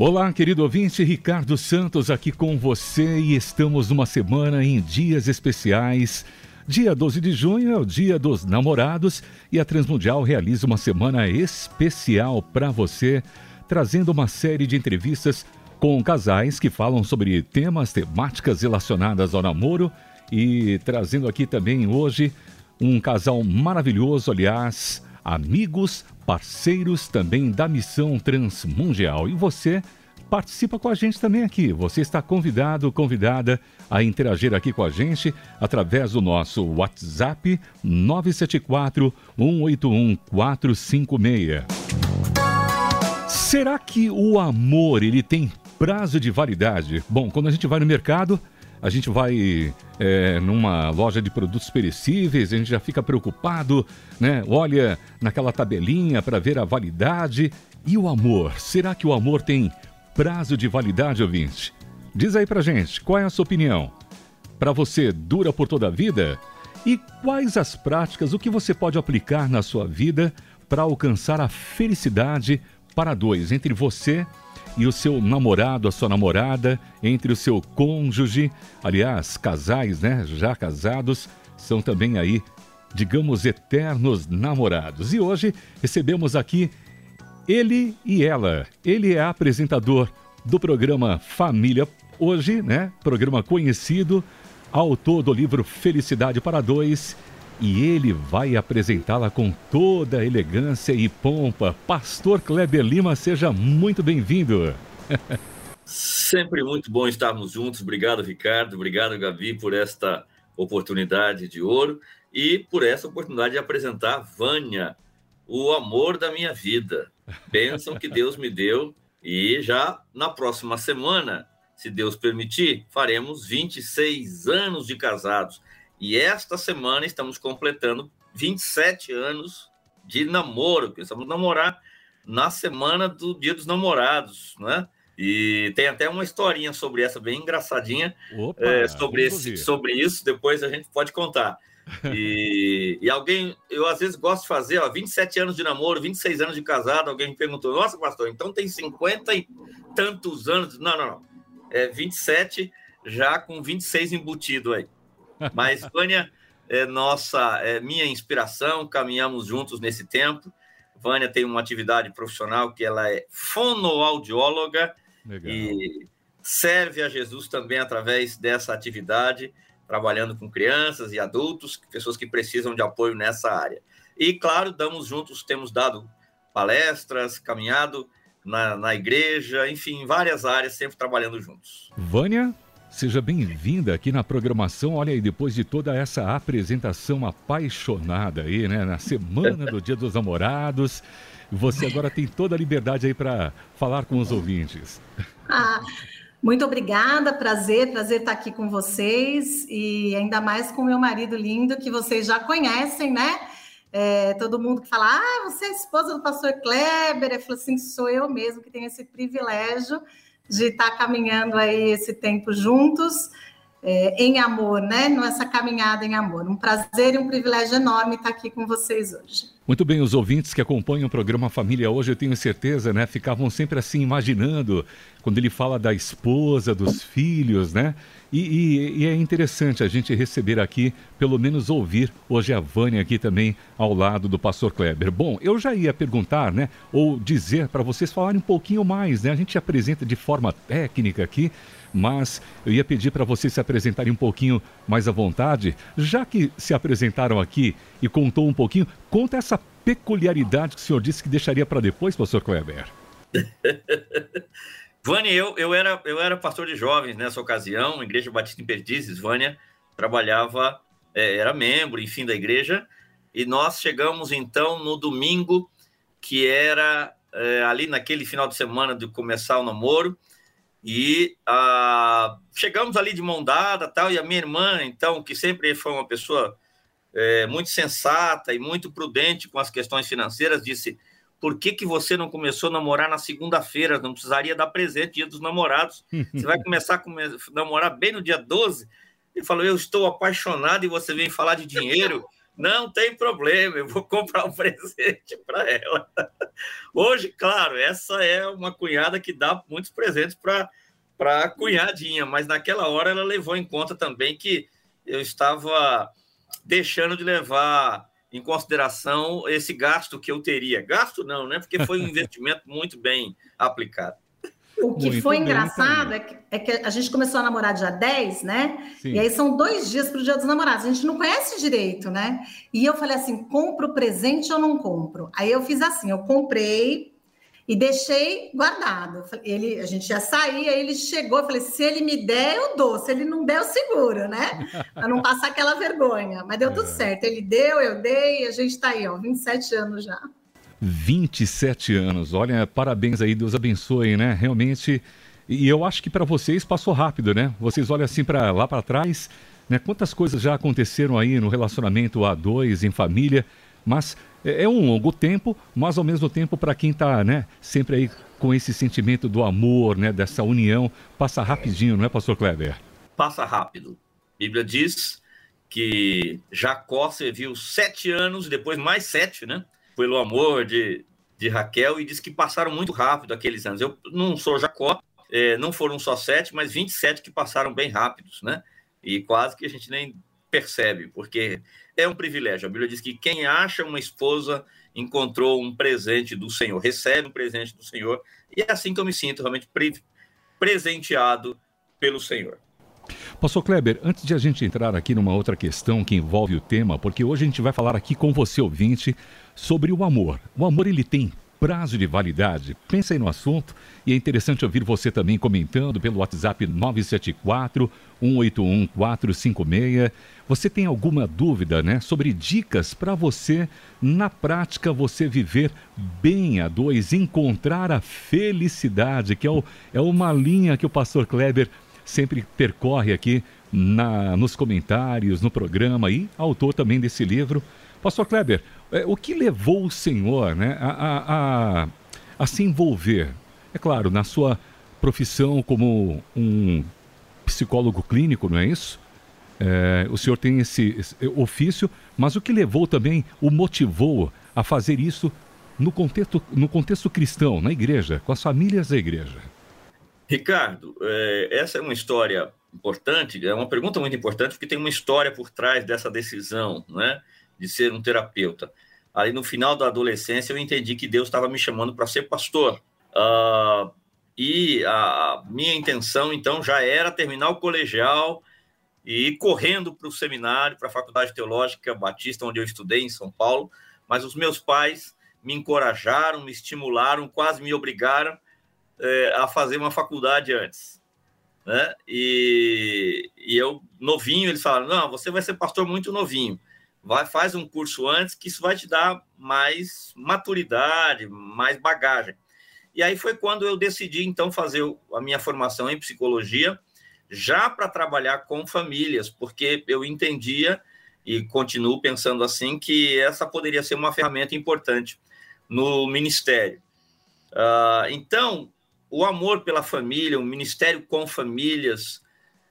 Olá, querido ouvinte, Ricardo Santos aqui com você e estamos numa semana em dias especiais. Dia 12 de junho é o Dia dos Namorados e a Transmundial realiza uma semana especial para você, trazendo uma série de entrevistas com casais que falam sobre temas, temáticas relacionadas ao namoro e trazendo aqui também hoje um casal maravilhoso, aliás, amigos, parceiros também da missão transmundial. E você participa com a gente também aqui. Você está convidado, convidada a interagir aqui com a gente através do nosso WhatsApp 974 181 456. Será que o amor ele tem prazo de validade? Bom, quando a gente vai no mercado, a gente vai é, numa loja de produtos perecíveis, a gente já fica preocupado, né? Olha naquela tabelinha para ver a validade. E o amor? Será que o amor tem prazo de validade, ouvinte? Diz aí pra gente, qual é a sua opinião? Para você, dura por toda a vida? E quais as práticas, o que você pode aplicar na sua vida para alcançar a felicidade para dois, entre você e o seu namorado, a sua namorada, entre o seu cônjuge. Aliás, casais, né, já casados, são também aí, digamos, eternos namorados. E hoje recebemos aqui ele e ela. Ele é apresentador do programa Família Hoje, né? Programa conhecido, autor do livro Felicidade para Dois e ele vai apresentá-la com toda elegância e pompa. Pastor Kleber Lima, seja muito bem-vindo. Sempre muito bom estarmos juntos. Obrigado, Ricardo. Obrigado, Gabi, por esta oportunidade de ouro e por essa oportunidade de apresentar Vânia, o amor da minha vida. Bênção que Deus me deu. E já na próxima semana, se Deus permitir, faremos 26 anos de casados. E esta semana estamos completando 27 anos de namoro, que estamos namorar na semana do Dia dos Namorados, né? E tem até uma historinha sobre essa, bem engraçadinha, Opa, é, sobre, esse, sobre isso, depois a gente pode contar. E, e, alguém, eu às vezes gosto de fazer, ó, 27 anos de namoro, 26 anos de casado, alguém me perguntou, nossa, pastor, então tem 50 e tantos anos. Não, não, não. É 27 já com 26 embutido aí. Mas Vânia é nossa, é minha inspiração, caminhamos juntos nesse tempo. Vânia tem uma atividade profissional que ela é fonoaudióloga Legal. e serve a Jesus também através dessa atividade, trabalhando com crianças e adultos, pessoas que precisam de apoio nessa área. E, claro, damos juntos, temos dado palestras, caminhado na, na igreja, enfim, várias áreas, sempre trabalhando juntos. Vânia, Seja bem-vinda aqui na programação. Olha aí, depois de toda essa apresentação apaixonada aí, né? Na semana do Dia dos Namorados, você agora tem toda a liberdade aí para falar com os ouvintes. Ah, muito obrigada, prazer, prazer estar aqui com vocês e ainda mais com meu marido lindo que vocês já conhecem, né? É, todo mundo que fala, ah, você é esposa do pastor Kleber, eu falo assim, sou eu mesmo que tenho esse privilégio de estar caminhando aí esse tempo juntos. É, em amor, né? Nessa caminhada em amor. Um prazer e um privilégio enorme estar aqui com vocês hoje. Muito bem, os ouvintes que acompanham o programa Família hoje, eu tenho certeza, né? Ficavam sempre assim imaginando quando ele fala da esposa, dos filhos, né? E, e, e, é interessante a gente receber aqui, pelo menos ouvir hoje a Vânia aqui também ao lado do pastor Kleber. Bom, eu já ia perguntar, né, ou dizer para vocês falarem um pouquinho mais, né? A gente apresenta de forma técnica aqui, mas eu ia pedir para vocês se apresentarem um pouquinho mais à vontade, já que se apresentaram aqui e contou um pouquinho, conta essa peculiaridade que o senhor disse que deixaria para depois, pastor Kleber. Vânia, eu, eu, era, eu era pastor de jovens nessa ocasião, Igreja Batista em Perdizes. Vânia trabalhava, é, era membro, enfim, da igreja. E nós chegamos, então, no domingo, que era é, ali naquele final de semana de começar o namoro. E ah, chegamos ali de mão dada, tal, e a minha irmã, então, que sempre foi uma pessoa é, muito sensata e muito prudente com as questões financeiras, disse: por que, que você não começou a namorar na segunda-feira? Não precisaria dar presente dia dos namorados. Você vai começar a come namorar bem no dia 12? Ele falou: Eu estou apaixonado e você vem falar de dinheiro. Não tem problema, eu vou comprar um presente para ela. Hoje, claro, essa é uma cunhada que dá muitos presentes para a cunhadinha, mas naquela hora ela levou em conta também que eu estava deixando de levar em consideração esse gasto que eu teria. Gasto não, né? Porque foi um investimento muito bem aplicado. O que Muito foi engraçado é que, é que, a gente começou a namorar dia 10, né? Sim. E aí são dois dias para o dia dos namorados. A gente não conhece direito, né? E eu falei assim: compro presente ou não compro? Aí eu fiz assim: eu comprei e deixei guardado. Ele, a gente ia sair, aí ele chegou, eu falei: se ele me der, eu dou, se ele não der, eu seguro, né? Para não passar aquela vergonha. Mas deu é. tudo certo. Ele deu, eu dei, e a gente está aí, ó, 27 anos já. 27 anos. Olha, parabéns aí, Deus abençoe, né? Realmente. E eu acho que para vocês passou rápido, né? Vocês olham assim para lá para trás, né? Quantas coisas já aconteceram aí no relacionamento a dois, em família, mas é, é um longo tempo, mas ao mesmo tempo para quem está, né, sempre aí com esse sentimento do amor, né, dessa união, passa rapidinho, não é, pastor Kleber? Passa rápido. A Bíblia diz que Jacó serviu sete anos, depois mais sete, né? Pelo amor de, de Raquel e diz que passaram muito rápido aqueles anos. Eu não sou Jacó, é, não foram só sete, mas 27 que passaram bem rápidos, né? E quase que a gente nem percebe, porque é um privilégio. A Bíblia diz que quem acha uma esposa encontrou um presente do Senhor, recebe um presente do Senhor, e é assim que eu me sinto realmente pre presenteado pelo Senhor. Pastor Kleber, antes de a gente entrar aqui numa outra questão que envolve o tema, porque hoje a gente vai falar aqui com você, ouvinte, sobre o amor. O amor, ele tem prazo de validade? Pensa aí no assunto e é interessante ouvir você também comentando pelo WhatsApp 974 181 456. Você tem alguma dúvida, né, sobre dicas para você na prática você viver bem a dois, encontrar a felicidade, que é, o, é uma linha que o pastor Kleber sempre percorre aqui na, nos comentários, no programa e autor também desse livro. Pastor Kleber, é, o que levou o senhor né, a, a, a, a se envolver, é claro, na sua profissão como um psicólogo clínico, não é isso? É, o senhor tem esse, esse, ofício, mas o que levou também, o motivou a fazer isso no contexto, no contexto cristão, na igreja, com as famílias da igreja? Ricardo, é, essa é uma história importante, é uma pergunta muito importante, porque tem uma história por trás dessa decisão, né, de ser um terapeuta. Ali no final da adolescência, eu entendi que Deus estava me chamando para ser pastor. Uh, e a minha intenção, então, já era terminar o colegial e ir correndo para o seminário, para a Faculdade Teológica Batista, onde eu estudei, em São Paulo. Mas os meus pais me encorajaram, me estimularam, quase me obrigaram é, a fazer uma faculdade antes. Né? E, e eu, novinho, eles falaram: não, você vai ser pastor muito novinho. Vai, faz um curso antes, que isso vai te dar mais maturidade, mais bagagem. E aí foi quando eu decidi, então, fazer a minha formação em psicologia, já para trabalhar com famílias, porque eu entendia e continuo pensando assim que essa poderia ser uma ferramenta importante no ministério. Uh, então, o amor pela família, o ministério com famílias,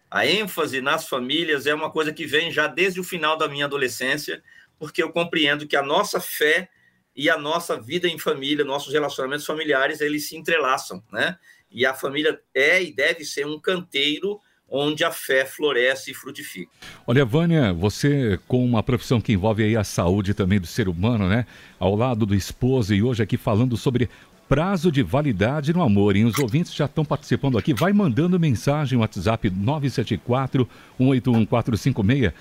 a ênfase nas famílias é uma coisa que vem já desde o final da minha adolescência, porque eu compreendo que a nossa fé e a nossa vida em família, nossos relacionamentos familiares, eles se entrelaçam, né? E a família é e deve ser um canteiro onde a fé floresce e frutifica. Olha, Vânia, você com uma profissão que envolve aí a saúde também do ser humano, né? Ao lado do esposo e hoje aqui falando sobre prazo de validade no amor. E os ouvintes já estão participando aqui. Vai mandando mensagem WhatsApp 974 181 456.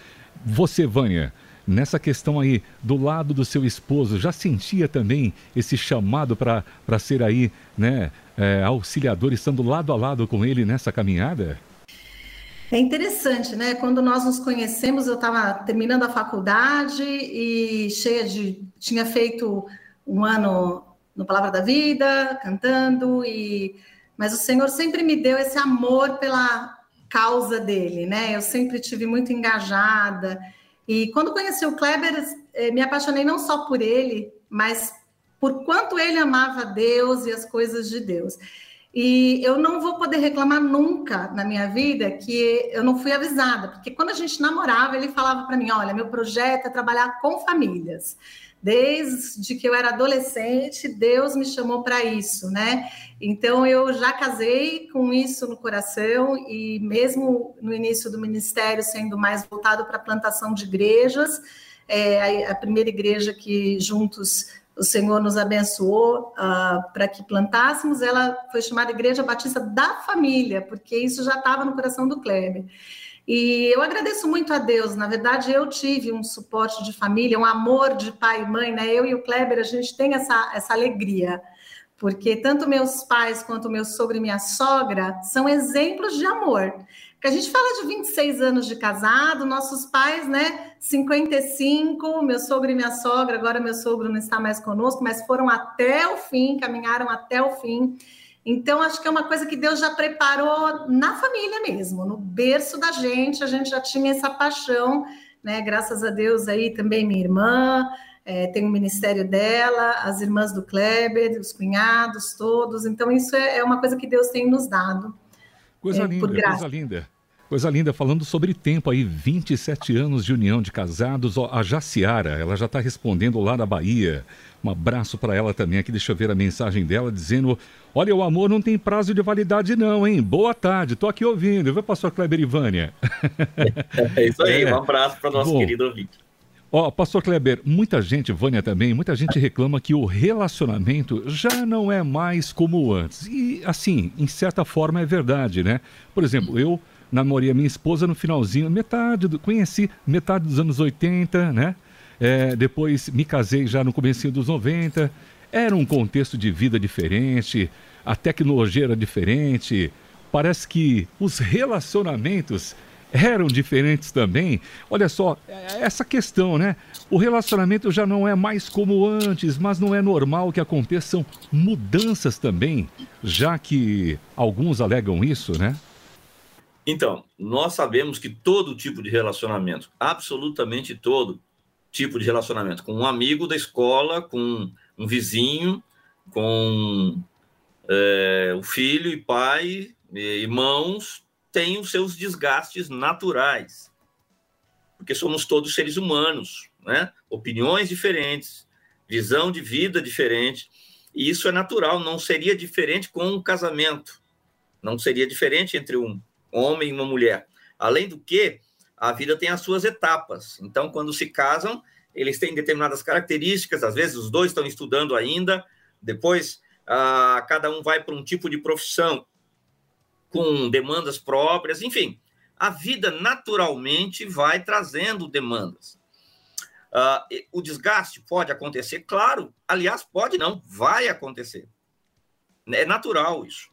Você, Vânia, nessa questão aí, do lado do seu esposo, já sentia também esse chamado para ser aí, né, é, auxiliador, estando lado a lado com ele nessa caminhada? É interessante, né? Quando nós nos conhecemos, eu estava terminando a faculdade e cheia de. tinha feito um ano no Palavra da Vida, cantando e mas o Senhor sempre me deu esse amor pela causa dele, né? Eu sempre tive muito engajada e quando conheci o Kleber, eh, me apaixonei não só por ele, mas por quanto ele amava Deus e as coisas de Deus. E eu não vou poder reclamar nunca na minha vida que eu não fui avisada, porque quando a gente namorava, ele falava para mim: olha, meu projeto é trabalhar com famílias. Desde que eu era adolescente, Deus me chamou para isso, né? Então eu já casei com isso no coração e mesmo no início do ministério sendo mais voltado para a plantação de igrejas, é, a, a primeira igreja que juntos o Senhor nos abençoou uh, para que plantássemos, ela foi chamada Igreja Batista da Família, porque isso já estava no coração do Kleber. E eu agradeço muito a Deus. Na verdade, eu tive um suporte de família, um amor de pai e mãe, né? Eu e o Kleber, a gente tem essa, essa alegria, porque tanto meus pais quanto meu sogro e minha sogra são exemplos de amor. Porque a gente fala de 26 anos de casado, nossos pais, né? 55, meu sogro e minha sogra, agora meu sogro não está mais conosco, mas foram até o fim, caminharam até o fim. Então, acho que é uma coisa que Deus já preparou na família mesmo, no berço da gente, a gente já tinha essa paixão, né? Graças a Deus aí também minha irmã, é, tem o ministério dela, as irmãs do Kleber, os cunhados, todos. Então, isso é, é uma coisa que Deus tem nos dado. Coisa é, linda, coisa linda. Coisa linda, falando sobre tempo aí, 27 anos de união de casados. Ó, a Jaciara, ela já está respondendo lá na Bahia. Um abraço para ela também aqui. Deixa eu ver a mensagem dela dizendo: Olha, o amor não tem prazo de validade, não, hein? Boa tarde, tô aqui ouvindo. Vai, pastor Kleber Ivânia. É isso aí, é. um abraço para nosso Bom, querido ouvinte. Ó, pastor Kleber, muita gente, Vânia também, muita gente reclama que o relacionamento já não é mais como antes. E, assim, em certa forma é verdade, né? Por exemplo, eu namorei a minha esposa no finalzinho, metade, do, conheci metade dos anos 80, né? É, depois me casei já no começo dos 90. Era um contexto de vida diferente, a tecnologia era diferente. Parece que os relacionamentos eram diferentes também. Olha só, é, essa questão, né? O relacionamento já não é mais como antes, mas não é normal que aconteçam mudanças também, já que alguns alegam isso, né? Então, nós sabemos que todo tipo de relacionamento, absolutamente todo, tipo de relacionamento, com um amigo da escola, com um vizinho, com é, o filho e pai, e irmãos, tem os seus desgastes naturais, porque somos todos seres humanos, né? Opiniões diferentes, visão de vida diferente, e isso é natural. Não seria diferente com um casamento, não seria diferente entre um homem e uma mulher. Além do que, a vida tem as suas etapas. Então, quando se casam, eles têm determinadas características, às vezes os dois estão estudando ainda, depois ah, cada um vai para um tipo de profissão com demandas próprias, enfim, a vida naturalmente vai trazendo demandas. Ah, o desgaste pode acontecer, claro, aliás, pode não, vai acontecer. É natural isso.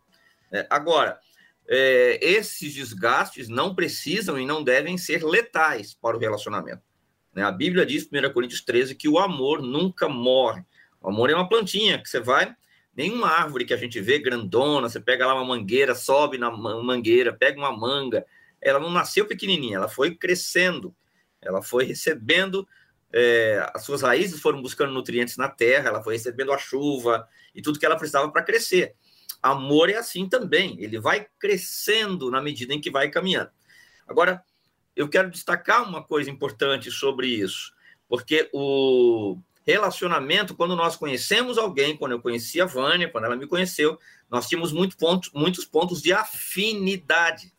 É, agora, é, esses desgastes não precisam e não devem ser letais para o relacionamento. Né? A Bíblia diz, 1 Coríntios 13, que o amor nunca morre. O amor é uma plantinha que você vai. Nenhuma árvore que a gente vê grandona, você pega lá uma mangueira, sobe na mangueira, pega uma manga. Ela não nasceu pequenininha, ela foi crescendo, ela foi recebendo, é, as suas raízes foram buscando nutrientes na terra, ela foi recebendo a chuva e tudo que ela precisava para crescer. Amor é assim também, ele vai crescendo na medida em que vai caminhando. Agora, eu quero destacar uma coisa importante sobre isso, porque o relacionamento, quando nós conhecemos alguém, quando eu conheci a Vânia, quando ela me conheceu, nós tínhamos muito pontos, muitos pontos de afinidade.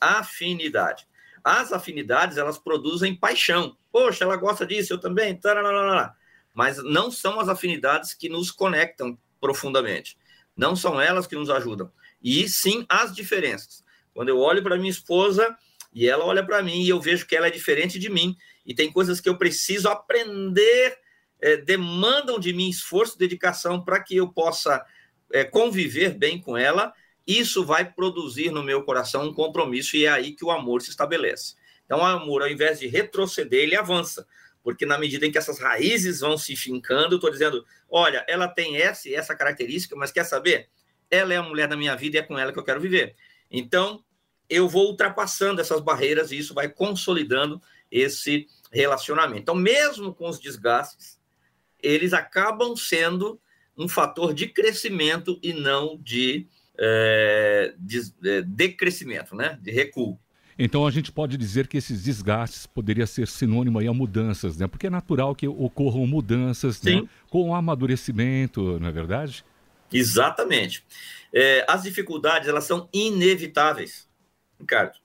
Afinidade. As afinidades, elas produzem paixão. Poxa, ela gosta disso, eu também. Tararara. Mas não são as afinidades que nos conectam profundamente. Não são elas que nos ajudam. E sim as diferenças. Quando eu olho para minha esposa e ela olha para mim e eu vejo que ela é diferente de mim e tem coisas que eu preciso aprender, é, demandam de mim esforço, dedicação para que eu possa é, conviver bem com ela. Isso vai produzir no meu coração um compromisso e é aí que o amor se estabelece. Então, o amor, ao invés de retroceder, ele avança porque na medida em que essas raízes vão se fincando, eu estou dizendo, olha, ela tem essa essa característica, mas quer saber? Ela é a mulher da minha vida e é com ela que eu quero viver. Então, eu vou ultrapassando essas barreiras e isso vai consolidando esse relacionamento. Então, mesmo com os desgastes, eles acabam sendo um fator de crescimento e não de é, de, é, de crescimento, né? de recuo. Então a gente pode dizer que esses desgastes poderia ser sinônimo aí a mudanças, né? Porque é natural que ocorram mudanças né? com o amadurecimento, não é verdade? Exatamente. É, as dificuldades elas são inevitáveis, Ricardo.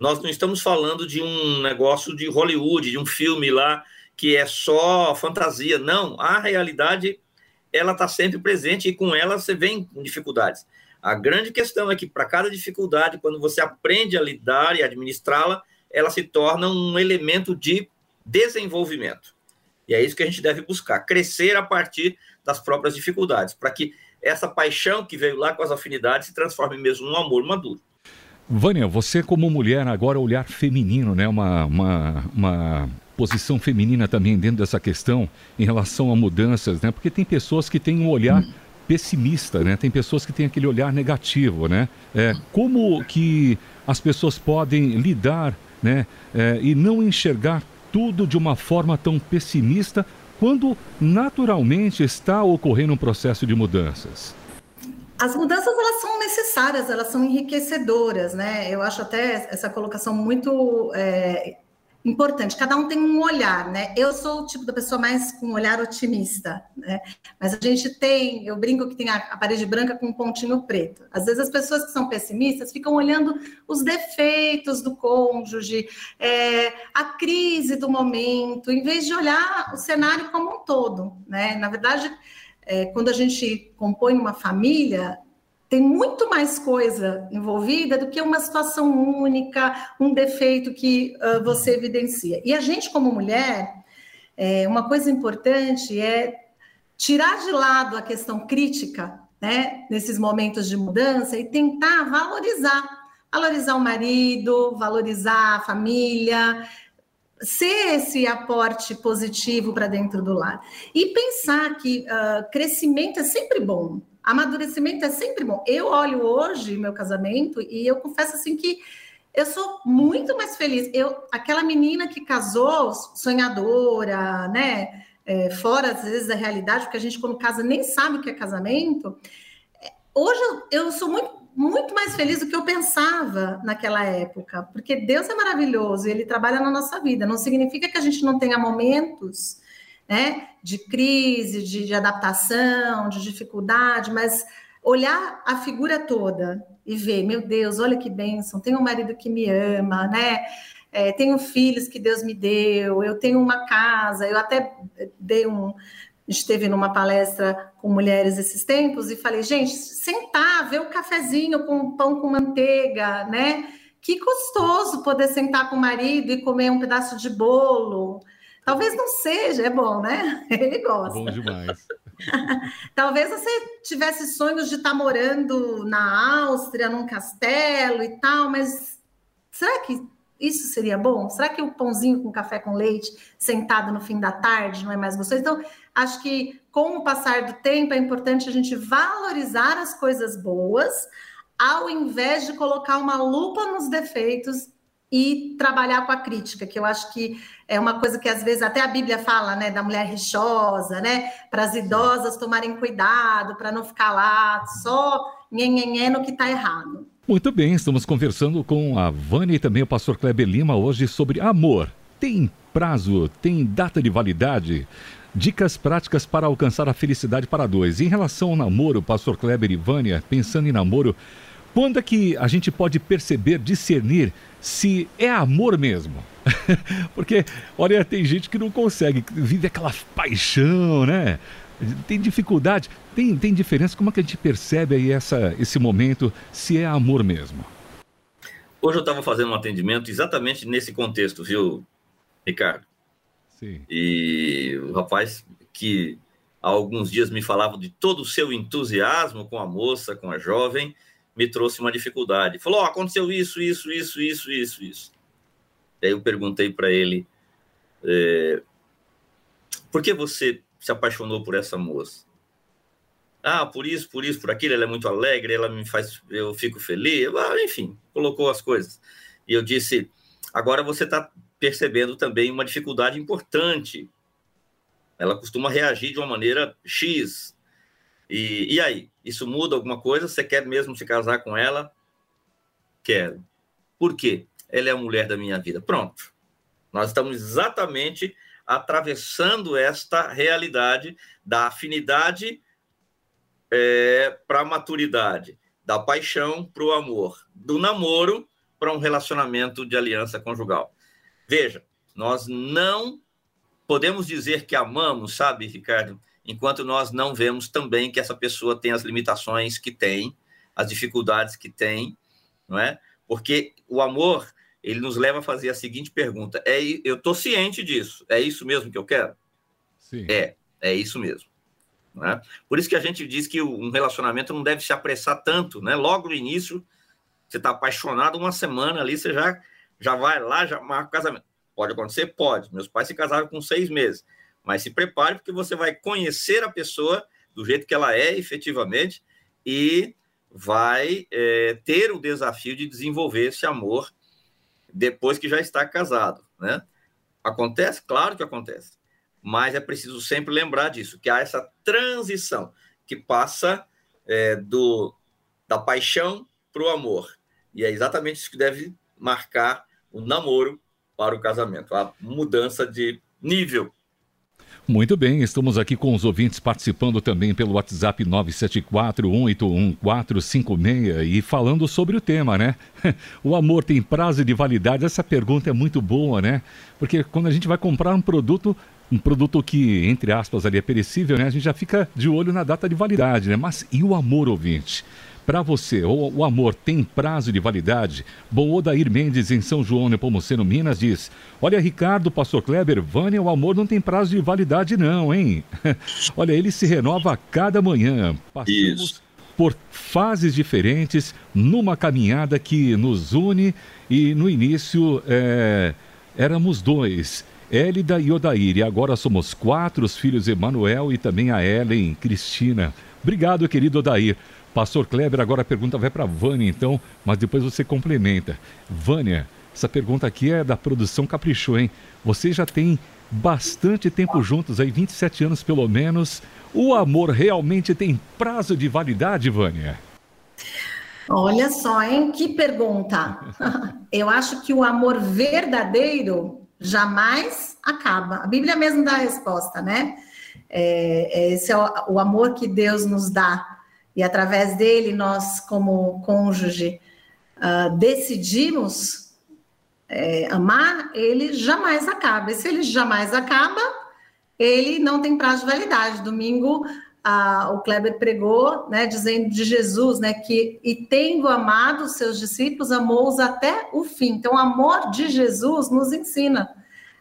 Nós não estamos falando de um negócio de Hollywood, de um filme lá que é só fantasia. Não, a realidade ela está sempre presente e com ela você vem com dificuldades. A grande questão é que para cada dificuldade, quando você aprende a lidar e administrá-la, ela se torna um elemento de desenvolvimento. E é isso que a gente deve buscar, crescer a partir das próprias dificuldades, para que essa paixão que veio lá com as afinidades se transforme mesmo num amor maduro. Vânia, você como mulher, agora olhar feminino, né? uma, uma, uma posição feminina também dentro dessa questão em relação a mudanças, né? porque tem pessoas que têm um olhar... Hum pessimista, né? Tem pessoas que têm aquele olhar negativo, né? É, como que as pessoas podem lidar, né? É, e não enxergar tudo de uma forma tão pessimista quando naturalmente está ocorrendo um processo de mudanças? As mudanças elas são necessárias, elas são enriquecedoras, né? Eu acho até essa colocação muito é, importante. Cada um tem um olhar, né? Eu sou o tipo da pessoa mais com um olhar otimista, né? Mas a gente tem, eu brinco que tem a, parede branca com um pontinho preto. Às vezes as pessoas que são pessimistas ficam olhando os defeitos do cônjuge, é, a crise do momento, em vez de olhar o cenário como um todo, né? Na verdade, é, quando a gente compõe uma família, tem muito mais coisa envolvida do que uma situação única, um defeito que uh, você evidencia. E a gente, como mulher, é, uma coisa importante é tirar de lado a questão crítica, né, nesses momentos de mudança e tentar valorizar, valorizar o marido, valorizar a família, ser esse aporte positivo para dentro do lar e pensar que uh, crescimento é sempre bom. Amadurecimento é sempre bom. Eu olho hoje meu casamento e eu confesso assim que eu sou muito mais feliz. Eu, aquela menina que casou, sonhadora, né? É, fora às vezes da realidade, porque a gente quando casa nem sabe o que é casamento. É, hoje eu, eu sou muito muito mais feliz do que eu pensava naquela época, porque Deus é maravilhoso Ele trabalha na nossa vida. Não significa que a gente não tenha momentos né, de crise, de, de adaptação, de dificuldade, mas olhar a figura toda e ver, meu Deus, olha que bênção, tenho um marido que me ama, né? É, tenho filhos que Deus me deu, eu tenho uma casa, eu até dei um. Esteve numa palestra com mulheres esses tempos e falei, gente, sentar, ver o cafezinho com pão com manteiga, né? Que gostoso poder sentar com o marido e comer um pedaço de bolo, Talvez não seja, é bom, né? Ele gosta. Bom demais. Talvez você tivesse sonhos de estar morando na Áustria, num castelo e tal, mas será que isso seria bom? Será que o pãozinho com café com leite, sentado no fim da tarde, não é mais gostoso? Então, acho que com o passar do tempo é importante a gente valorizar as coisas boas, ao invés de colocar uma lupa nos defeitos e trabalhar com a crítica, que eu acho que é uma coisa que às vezes até a Bíblia fala, né, da mulher rixosa, né, para as idosas tomarem cuidado, para não ficar lá só nhenhenhé no que está errado. Muito bem, estamos conversando com a Vânia e também o pastor Kleber Lima hoje sobre amor. Tem prazo, tem data de validade? Dicas práticas para alcançar a felicidade para dois. Em relação ao namoro, pastor Kleber e Vânia, pensando em namoro, quando é que a gente pode perceber, discernir se é amor mesmo? Porque, olha, tem gente que não consegue, vive aquela paixão, né? Tem dificuldade, tem, tem diferença. Como é que a gente percebe aí essa, esse momento, se é amor mesmo? Hoje eu estava fazendo um atendimento exatamente nesse contexto, viu, Ricardo? Sim. E o rapaz que há alguns dias me falava de todo o seu entusiasmo com a moça, com a jovem, me trouxe uma dificuldade. Falou: oh, aconteceu isso, isso, isso, isso, isso, isso. Aí eu perguntei para ele: é, por que você se apaixonou por essa moça? Ah, por isso, por isso, por aquilo, ela é muito alegre, ela me faz, eu fico feliz, ah, enfim, colocou as coisas. E eu disse: agora você está percebendo também uma dificuldade importante. Ela costuma reagir de uma maneira X, E, e aí? Isso muda alguma coisa? Você quer mesmo se casar com ela? Quero. Por quê? Ela é a mulher da minha vida. Pronto. Nós estamos exatamente atravessando esta realidade da afinidade é, para a maturidade, da paixão para o amor, do namoro para um relacionamento de aliança conjugal. Veja, nós não podemos dizer que amamos, sabe, Ricardo, enquanto nós não vemos também que essa pessoa tem as limitações que tem, as dificuldades que tem, não é? Porque o amor, ele nos leva a fazer a seguinte pergunta: é, eu estou ciente disso, é isso mesmo que eu quero? Sim. É, é isso mesmo. É? Por isso que a gente diz que um relacionamento não deve se apressar tanto, né? Logo no início, você está apaixonado, uma semana ali, você já, já vai lá, já marca o casamento. Pode acontecer? Pode. Meus pais se casaram com seis meses. Mas se prepare, porque você vai conhecer a pessoa do jeito que ela é efetivamente e vai é, ter o desafio de desenvolver esse amor depois que já está casado, né? Acontece? Claro que acontece. Mas é preciso sempre lembrar disso, que há essa transição que passa é, do da paixão para o amor. E é exatamente isso que deve marcar o namoro para o casamento, a mudança de nível. Muito bem, estamos aqui com os ouvintes participando também pelo WhatsApp 974-181-456 e falando sobre o tema, né? O amor tem prazo de validade? Essa pergunta é muito boa, né? Porque quando a gente vai comprar um produto, um produto que, entre aspas, ali é perecível, né? A gente já fica de olho na data de validade, né? Mas e o amor, ouvinte? Para você, o, o, amor tem prazo de validade? Bom, Odair Mendes, em São João, Nepomuceno, Minas, diz: Olha, Ricardo, Pastor Kleber, Vânia, o amor não tem prazo de validade, não, hein? Olha, ele se renova a cada manhã. Passamos Isso. por fases diferentes numa caminhada que nos une e no início é, éramos dois. Élida e Odair, e agora somos quatro, os filhos Emanuel e também a Ellen, Cristina. Obrigado, querido Odair. Pastor Kleber, agora a pergunta vai para Vânia, então, mas depois você complementa. Vânia, essa pergunta aqui é da produção Caprichou, hein? Vocês já têm bastante tempo juntos, aí 27 anos pelo menos. O amor realmente tem prazo de validade, Vânia? Olha só, hein? Que pergunta. Eu acho que o amor verdadeiro jamais acaba. A Bíblia mesmo dá a resposta, né? É, esse é o, o amor que Deus nos dá e através dele nós, como cônjuge, uh, decidimos é, amar, ele jamais acaba. E se ele jamais acaba, ele não tem prazo de validade. Domingo, uh, o Kleber pregou, né, dizendo de Jesus, né, que e tendo amado os seus discípulos, amou-os até o fim. Então, o amor de Jesus nos ensina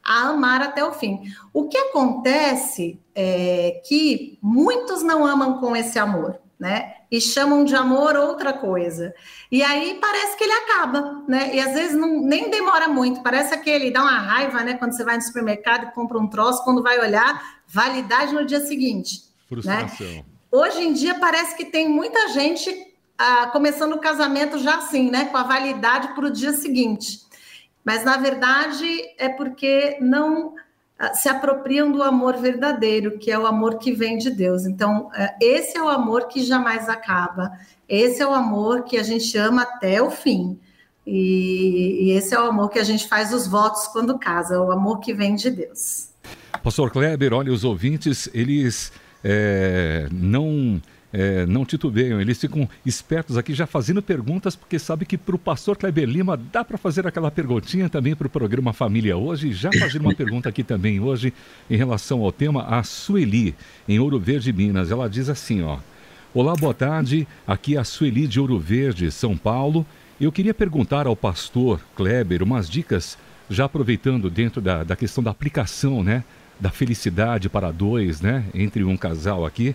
a amar até o fim. O que acontece é que muitos não amam com esse amor né? E chamam de amor outra coisa. E aí parece que ele acaba, né? E às vezes não, nem demora muito, parece aquele, dá uma raiva, né? Quando você vai no supermercado e compra um troço, quando vai olhar, validade no dia seguinte. Frustração. Né? Hoje em dia parece que tem muita gente ah, começando o casamento já assim, né? Com a validade para o dia seguinte. Mas na verdade é porque não se apropriam do amor verdadeiro, que é o amor que vem de Deus. Então, é, esse é o amor que jamais acaba. Esse é o amor que a gente ama até o fim. E, esse é o amor que a gente faz os votos quando casa, é o amor que vem de Deus. Pastor Kleber, olha, os ouvintes, eles é, não é, não titubeiam, eles ficam espertos aqui já fazendo perguntas, porque sabe que para o pastor Kleber Lima dá para fazer aquela perguntinha também para o programa Família hoje. Já fazendo uma pergunta aqui também hoje em relação ao tema, a Sueli, em Ouro Verde, Minas. Ela diz assim: ó. Olá, boa tarde. Aqui é a Sueli de Ouro Verde, São Paulo. Eu queria perguntar ao pastor Kleber umas dicas, já aproveitando dentro da, da questão da aplicação, né? Da felicidade para dois, né? Entre um casal aqui.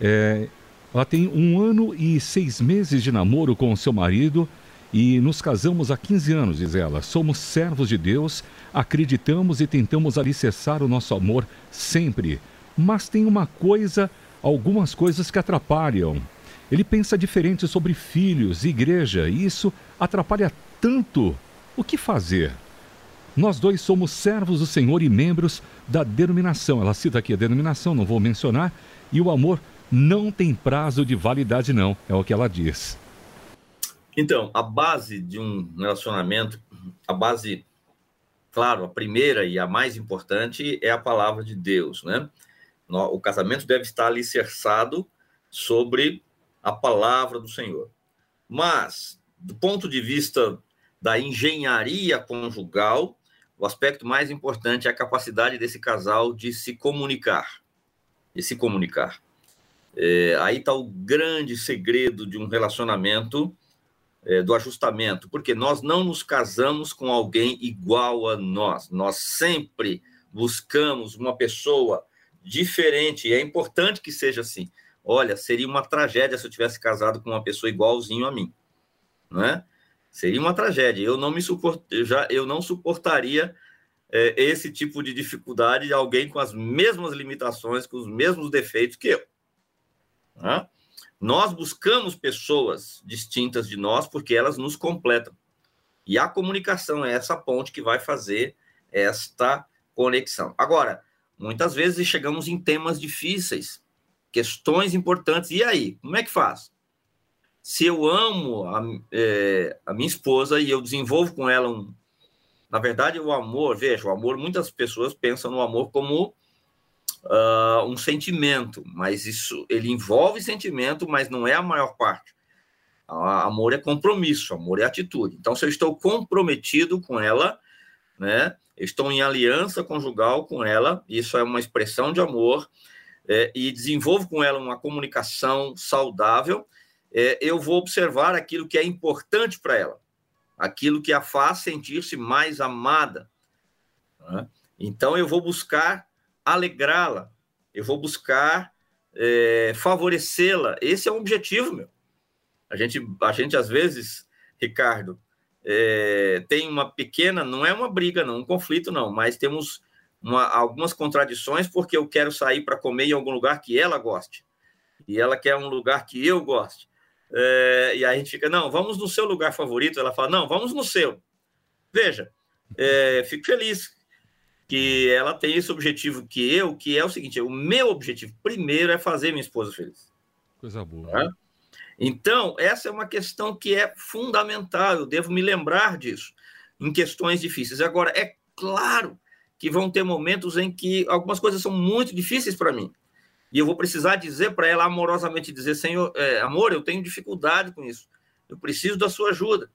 É, ela tem um ano e seis meses de namoro com seu marido e nos casamos há 15 anos, diz ela. Somos servos de Deus, acreditamos e tentamos alicerçar o nosso amor sempre. Mas tem uma coisa, algumas coisas que atrapalham. Ele pensa diferente sobre filhos, igreja, e isso atrapalha tanto. O que fazer? Nós dois somos servos do Senhor e membros da denominação. Ela cita aqui a denominação, não vou mencionar, e o amor não tem prazo de validade, não. É o que ela diz. Então, a base de um relacionamento, a base, claro, a primeira e a mais importante é a palavra de Deus, né? O casamento deve estar alicerçado sobre a palavra do Senhor. Mas, do ponto de vista da engenharia conjugal, o aspecto mais importante é a capacidade desse casal de se comunicar. De se comunicar. É, aí está o grande segredo de um relacionamento, é, do ajustamento, porque nós não nos casamos com alguém igual a nós. Nós sempre buscamos uma pessoa diferente, e é importante que seja assim. Olha, seria uma tragédia se eu tivesse casado com uma pessoa igualzinho a mim, não é? Seria uma tragédia. Eu não me suport... eu já eu não suportaria é, esse tipo de dificuldade de alguém com as mesmas limitações, com os mesmos defeitos que eu. Né? Nós buscamos pessoas distintas de nós porque elas nos completam. E a comunicação é essa ponte que vai fazer esta conexão. Agora, muitas vezes chegamos em temas difíceis, questões importantes. E aí, como é que faz? Se eu amo a, é, a minha esposa e eu desenvolvo com ela um. Na verdade, o amor, veja, o amor, muitas pessoas pensam no amor como uh, um sentimento, mas isso ele envolve sentimento, mas não é a maior parte. amor é compromisso, amor é atitude. Então, se eu estou comprometido com ela, né, estou em aliança conjugal com ela, isso é uma expressão de amor, é, e desenvolvo com ela uma comunicação saudável, é, eu vou observar aquilo que é importante para ela, aquilo que a faz sentir-se mais amada. Né? Então, eu vou buscar alegrá-la, eu vou buscar é, favorecê-la. Esse é o objetivo, meu. A gente, a gente às vezes, Ricardo, é, tem uma pequena, não é uma briga, não, um conflito, não, mas temos uma, algumas contradições porque eu quero sair para comer em algum lugar que ela goste e ela quer um lugar que eu goste. É, e aí a gente fica, não, vamos no seu lugar favorito. Ela fala, não, vamos no seu. Veja, é, fico feliz que ela tem esse objetivo que eu, que é o seguinte: o meu objetivo primeiro é fazer minha esposa feliz. Coisa boa. Tá? Então, essa é uma questão que é fundamental, eu devo me lembrar disso, em questões difíceis. Agora, é claro que vão ter momentos em que algumas coisas são muito difíceis para mim. E eu vou precisar dizer para ela amorosamente dizer, Senhor, é, amor, eu tenho dificuldade com isso. Eu preciso da sua ajuda.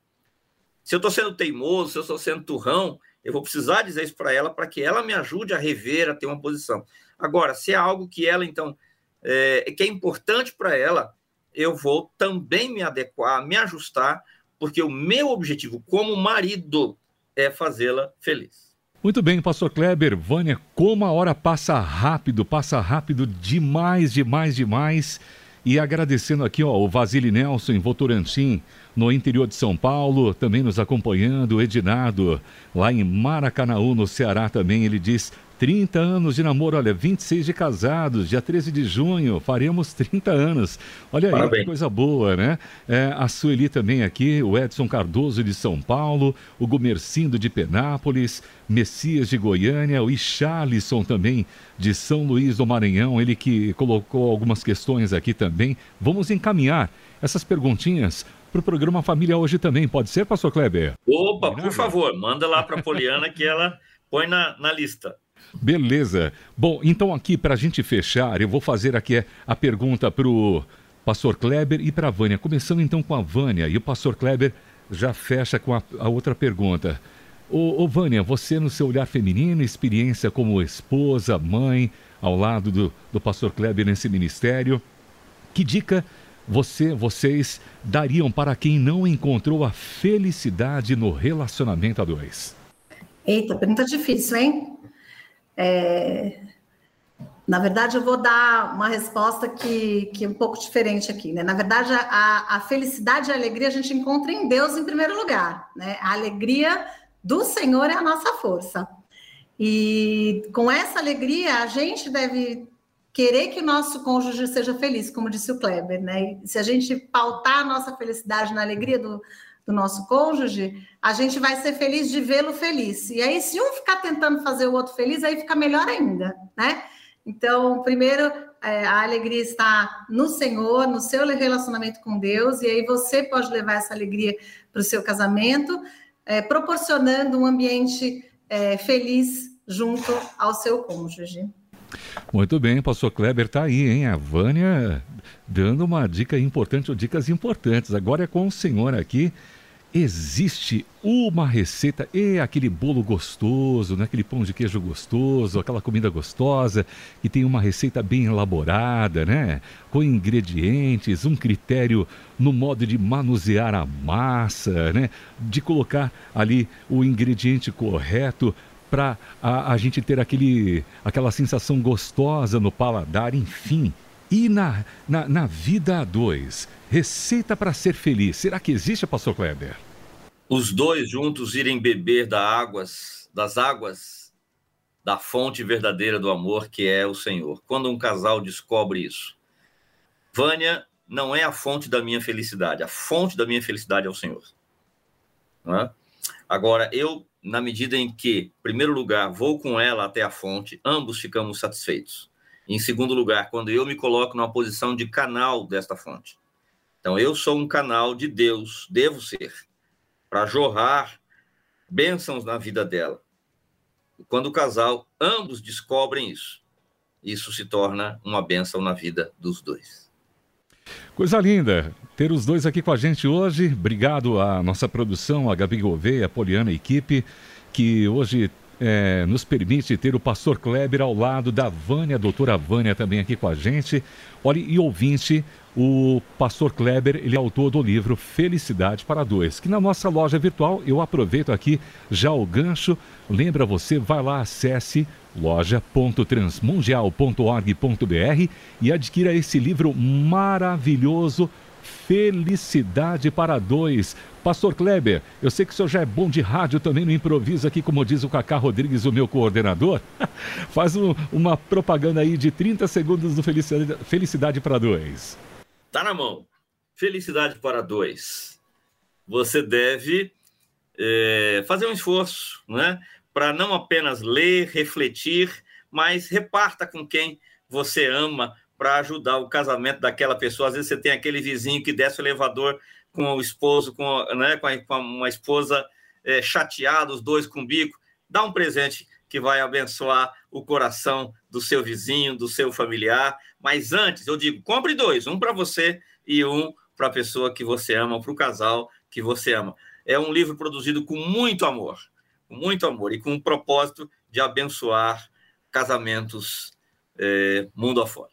Se eu estou sendo teimoso, se eu estou sendo turrão, eu vou precisar dizer isso para ela para que ela me ajude a rever, a ter uma posição. Agora, se é algo que ela, então, é, que é importante para ela, eu vou também me adequar, me ajustar, porque o meu objetivo como marido é fazê-la feliz. Muito bem, pastor Kleber, Vânia, como a hora passa rápido, passa rápido demais, demais, demais. E agradecendo aqui ó, o Vasile Nelson em Votorantim, no interior de São Paulo, também nos acompanhando, o Edinardo, lá em Maracanaú, no Ceará também, ele diz 30 anos de namoro, olha, 26 de casados, dia 13 de junho, faremos 30 anos. Olha aí, que coisa boa, né? É, a Sueli também aqui, o Edson Cardoso de São Paulo, o Gomercindo de Penápolis, Messias de Goiânia, o Icharlisson também de São Luís do Maranhão, ele que colocou algumas questões aqui também. Vamos encaminhar essas perguntinhas para o programa Família hoje também. Pode ser, pastor Kleber? Opa, por favor, manda lá para a Poliana que ela põe na, na lista. Beleza. Bom, então aqui para a gente fechar, eu vou fazer aqui a pergunta para o pastor Kleber e para a Vânia. Começando então com a Vânia, e o pastor Kleber já fecha com a, a outra pergunta. Ô, ô, Vânia, você no seu olhar feminino, experiência como esposa, mãe, ao lado do, do pastor Kleber nesse ministério, que dica você, vocês dariam para quem não encontrou a felicidade no relacionamento a dois? Eita, pergunta difícil, hein? É... Na verdade, eu vou dar uma resposta que, que é um pouco diferente aqui, né? Na verdade, a, a felicidade e a alegria a gente encontra em Deus em primeiro lugar, né? A alegria do Senhor é a nossa força. E com essa alegria, a gente deve querer que o nosso cônjuge seja feliz, como disse o Kleber, né? Se a gente pautar a nossa felicidade na alegria do, do nosso cônjuge, a gente vai ser feliz de vê-lo feliz. E aí, se um ficar tentando fazer o outro feliz, aí fica melhor ainda, né? Então, primeiro, é, a alegria está no Senhor, no seu relacionamento com Deus, e aí você pode levar essa alegria para o seu casamento, é, proporcionando um ambiente é, feliz junto ao seu cônjuge. Muito bem, pastor Kleber está aí, hein? A Vânia dando uma dica importante, ou dicas importantes. Agora é com o senhor aqui existe uma receita e aquele bolo gostoso, né? aquele pão de queijo gostoso, aquela comida gostosa que tem uma receita bem elaborada, né? Com ingredientes, um critério no modo de manusear a massa, né? De colocar ali o ingrediente correto para a, a gente ter aquele, aquela sensação gostosa no paladar, enfim. E na, na, na vida a dois, receita para ser feliz, será que existe, pastor Kleber? Os dois juntos irem beber da águas, das águas da fonte verdadeira do amor, que é o Senhor. Quando um casal descobre isso. Vânia não é a fonte da minha felicidade, a fonte da minha felicidade é o Senhor. É? Agora, eu, na medida em que, em primeiro lugar, vou com ela até a fonte, ambos ficamos satisfeitos. Em segundo lugar, quando eu me coloco numa posição de canal desta fonte. Então, eu sou um canal de Deus, devo ser, para jorrar bênçãos na vida dela. Quando o casal, ambos descobrem isso, isso se torna uma bênção na vida dos dois. Coisa linda ter os dois aqui com a gente hoje. Obrigado à nossa produção, a Gabi Gouveia, a Poliana equipe, que hoje é, nos permite ter o pastor Kleber ao lado da Vânia, a doutora Vânia também aqui com a gente. Olha, e ouvinte, o pastor Kleber, ele é autor do livro Felicidade para Dois, que na nossa loja virtual, eu aproveito aqui já o gancho, lembra você, vai lá, acesse loja.transmundial.org.br e adquira esse livro maravilhoso Felicidade para Dois. Pastor Kleber, eu sei que o senhor já é bom de rádio também no improviso aqui, como diz o Cacá Rodrigues, o meu coordenador. Faz um, uma propaganda aí de 30 segundos do Felicidade, Felicidade para Dois. Tá na mão. Felicidade para Dois. Você deve é, fazer um esforço, né? Para não apenas ler, refletir, mas reparta com quem você ama para ajudar o casamento daquela pessoa. Às vezes você tem aquele vizinho que desce o elevador com o esposo, com, né, com, a, com uma esposa é, chateada, os dois com bico. Dá um presente que vai abençoar o coração do seu vizinho, do seu familiar. Mas antes, eu digo, compre dois, um para você e um para a pessoa que você ama, para o casal que você ama. É um livro produzido com muito amor, com muito amor e com o propósito de abençoar casamentos é, mundo afora.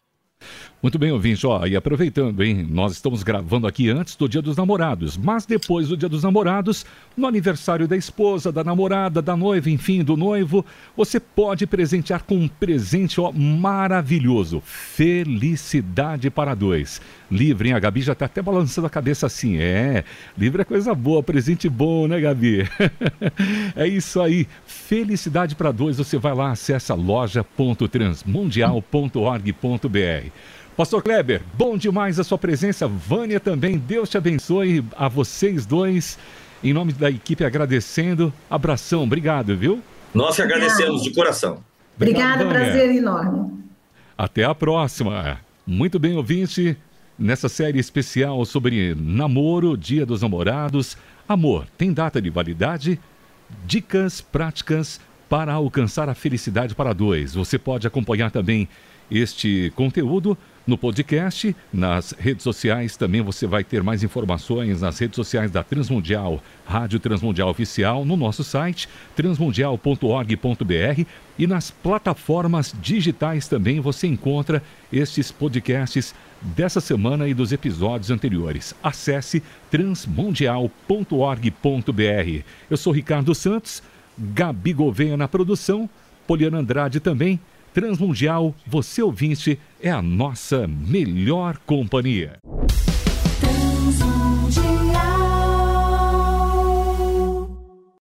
Muito bem, ouvinte, ó, e aproveitando, hein, nós estamos gravando aqui antes do Dia dos Namorados, mas depois do Dia dos Namorados, no aniversário da esposa, da namorada, da noiva, enfim, do noivo, você pode presentear com um presente, ó, maravilhoso, felicidade para dois. Livre, hein? A Gabi já está até balançando a cabeça assim, é, livre é coisa boa, presente bom, né, Gabi? é isso aí, felicidade para dois, você vai lá, acessa loja.transmundial.org.br. Pastor Kleber, bom demais a sua presença. Vânia também, Deus te abençoe a vocês dois. Em nome da equipe, agradecendo. Abração, obrigado, viu? Nós que agradecemos de coração. Obrigada, prazer enorme. Até a próxima. Muito bem, ouvinte. Nessa série especial sobre namoro, Dia dos Namorados, amor, tem data de validade? Dicas práticas para alcançar a felicidade para dois. Você pode acompanhar também este conteúdo no podcast, nas redes sociais também você vai ter mais informações nas redes sociais da Transmundial, Rádio Transmundial Oficial, no nosso site transmundial.org.br e nas plataformas digitais também você encontra estes podcasts dessa semana e dos episódios anteriores. Acesse transmundial.org.br. Eu sou Ricardo Santos, Gabi Gouveia na produção, Poliana Andrade também. Transmundial, você ouvinte, é a nossa melhor companhia.